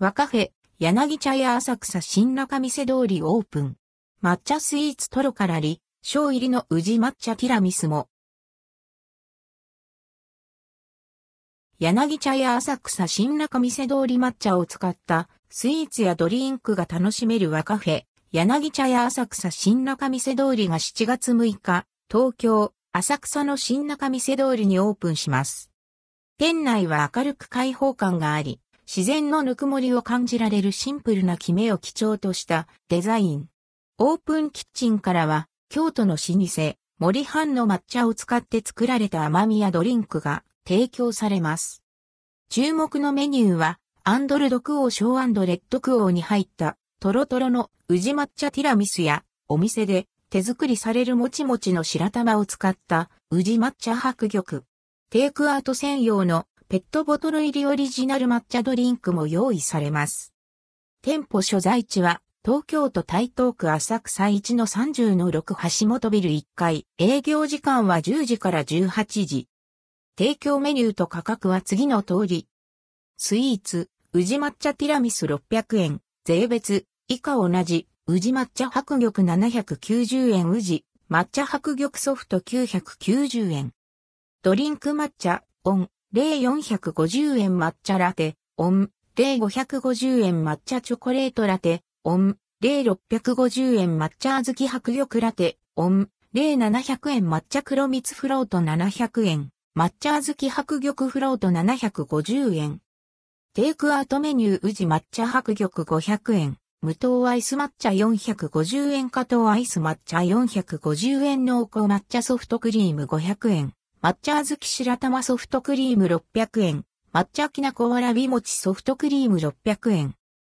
和カフェ、柳茶屋浅草新中見世通りオープン。抹茶スイーツトロからり、小入りの宇治抹茶ティラミスも。柳茶屋浅草新中見世通り抹茶を使ったスイーツやドリンクが楽しめる和カフェ、柳茶屋浅草新中見世通りが7月6日、東京、浅草の新中見世通りにオープンします。店内は明るく開放感があり、自然のぬくもりを感じられるシンプルなキメを基調としたデザイン。オープンキッチンからは、京都の老舗、森藩の抹茶を使って作られた甘みやドリンクが提供されます。注目のメニューは、アンドルドクオーショーレッドクオーに入ったトロトロの宇治抹茶ティラミスや、お店で手作りされるもちもちの白玉を使った宇治抹茶白玉。テイクアウト専用のペットボトル入りオリジナル抹茶ドリンクも用意されます。店舗所在地は東京都台東区浅草1の30の6橋本ビル1階。営業時間は10時から18時。提供メニューと価格は次の通り。スイーツ、宇治抹茶ティラミス600円。税別、以下同じ。宇治抹茶白玉790円宇治。抹茶白玉ソフト990円。ドリンク抹茶、オン、0 450円抹茶ラテ、オン、0 550円抹茶チョコレートラテ、オン、0 650円抹茶小豆白玉ラテ、オン、0 700円抹茶黒蜜フロート700円、抹茶小豆白玉フロート750円。テイクアウトメニュー宇治抹茶白玉500円、無糖アイス抹茶450円加糖アイス抹茶450円濃厚抹茶ソフトクリーム500円。抹茶あずき白玉ソフトクリーム600円。抹茶きなこわらび餅ソフトクリーム600円。